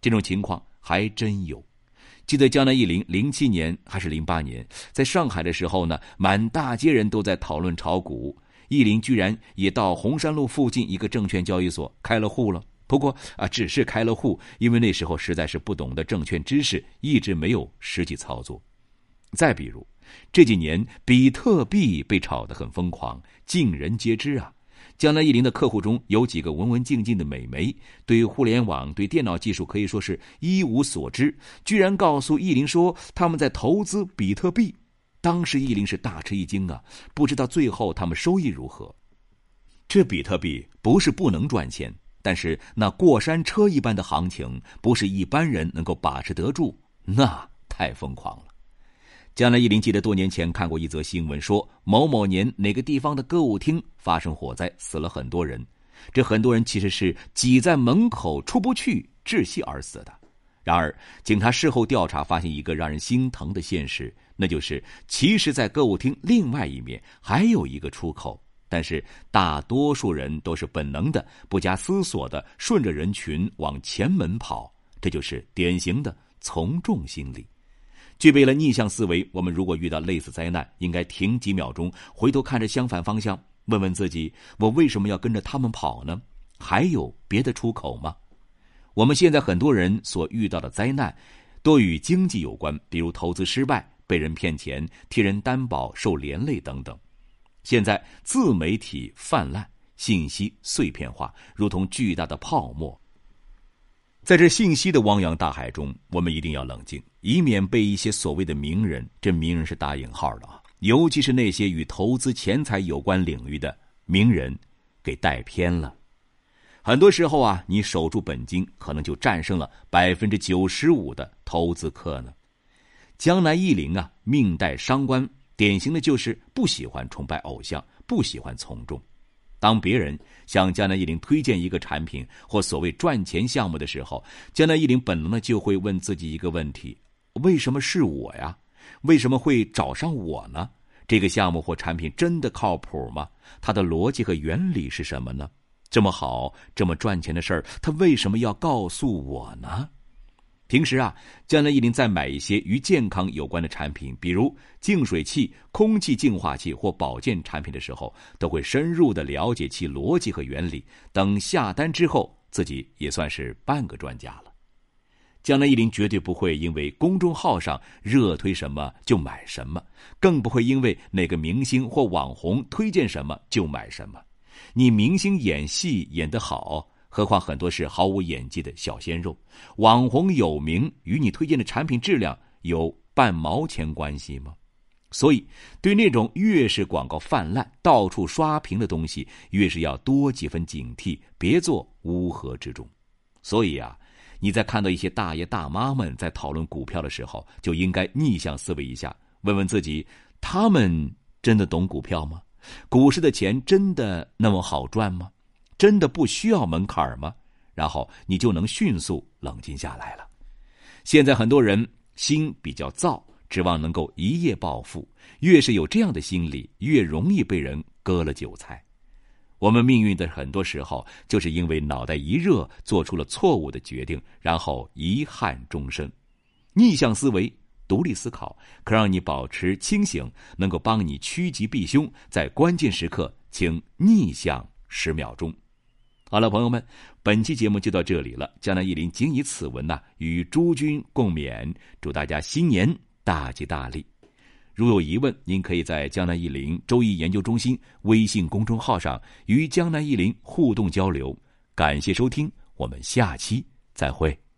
这种情况还真有。记得江南忆林零七年还是零八年，在上海的时候呢，满大街人都在讨论炒股，忆林居然也到红山路附近一个证券交易所开了户了。不过啊，只是开了户，因为那时候实在是不懂得证券知识，一直没有实际操作。再比如，这几年比特币被炒得很疯狂，尽人皆知啊。江南忆林的客户中有几个文文静静的美眉，对互联网、对电脑技术可以说是一无所知，居然告诉忆林说他们在投资比特币。当时忆林是大吃一惊啊，不知道最后他们收益如何。这比特币不是不能赚钱，但是那过山车一般的行情，不是一般人能够把持得住，那太疯狂了。江南忆林记得多年前看过一则新闻，说某某年哪个地方的歌舞厅发生火灾，死了很多人。这很多人其实是挤在门口出不去，窒息而死的。然而，警察事后调查发现一个让人心疼的现实，那就是其实，在歌舞厅另外一面还有一个出口，但是大多数人都是本能的、不加思索的顺着人群往前门跑，这就是典型的从众心理。具备了逆向思维，我们如果遇到类似灾难，应该停几秒钟，回头看着相反方向，问问自己：我为什么要跟着他们跑呢？还有别的出口吗？我们现在很多人所遇到的灾难，多与经济有关，比如投资失败、被人骗钱、替人担保受连累等等。现在自媒体泛滥，信息碎片化，如同巨大的泡沫。在这信息的汪洋大海中，我们一定要冷静，以免被一些所谓的名人（这名人是打引号的啊），尤其是那些与投资钱财有关领域的名人，给带偏了。很多时候啊，你守住本金，可能就战胜了百分之九十五的投资客呢。江南忆林啊，命带伤官，典型的就是不喜欢崇拜偶像，不喜欢从众。当别人向江南忆林推荐一个产品或所谓赚钱项目的时候，江南忆林本能的就会问自己一个问题：为什么是我呀？为什么会找上我呢？这个项目或产品真的靠谱吗？它的逻辑和原理是什么呢？这么好、这么赚钱的事儿，他为什么要告诉我呢？平时啊，江南一林在买一些与健康有关的产品，比如净水器、空气净化器或保健产品的时候，都会深入的了解其逻辑和原理。等下单之后，自己也算是半个专家了。江南一林绝对不会因为公众号上热推什么就买什么，更不会因为哪个明星或网红推荐什么就买什么。你明星演戏演得好。何况很多是毫无演技的小鲜肉，网红有名与你推荐的产品质量有半毛钱关系吗？所以，对那种越是广告泛滥、到处刷屏的东西，越是要多几分警惕，别做乌合之众。所以啊，你在看到一些大爷大妈们在讨论股票的时候，就应该逆向思维一下，问问自己：他们真的懂股票吗？股市的钱真的那么好赚吗？真的不需要门槛吗？然后你就能迅速冷静下来了。现在很多人心比较躁，指望能够一夜暴富。越是有这样的心理，越容易被人割了韭菜。我们命运的很多时候，就是因为脑袋一热，做出了错误的决定，然后遗憾终生。逆向思维、独立思考，可让你保持清醒，能够帮你趋吉避凶。在关键时刻，请逆向十秒钟。好了，朋友们，本期节目就到这里了。江南一林仅以此文呐与诸君共勉，祝大家新年大吉大利。如有疑问，您可以在江南一林周易研究中心微信公众号上与江南一林互动交流。感谢收听，我们下期再会。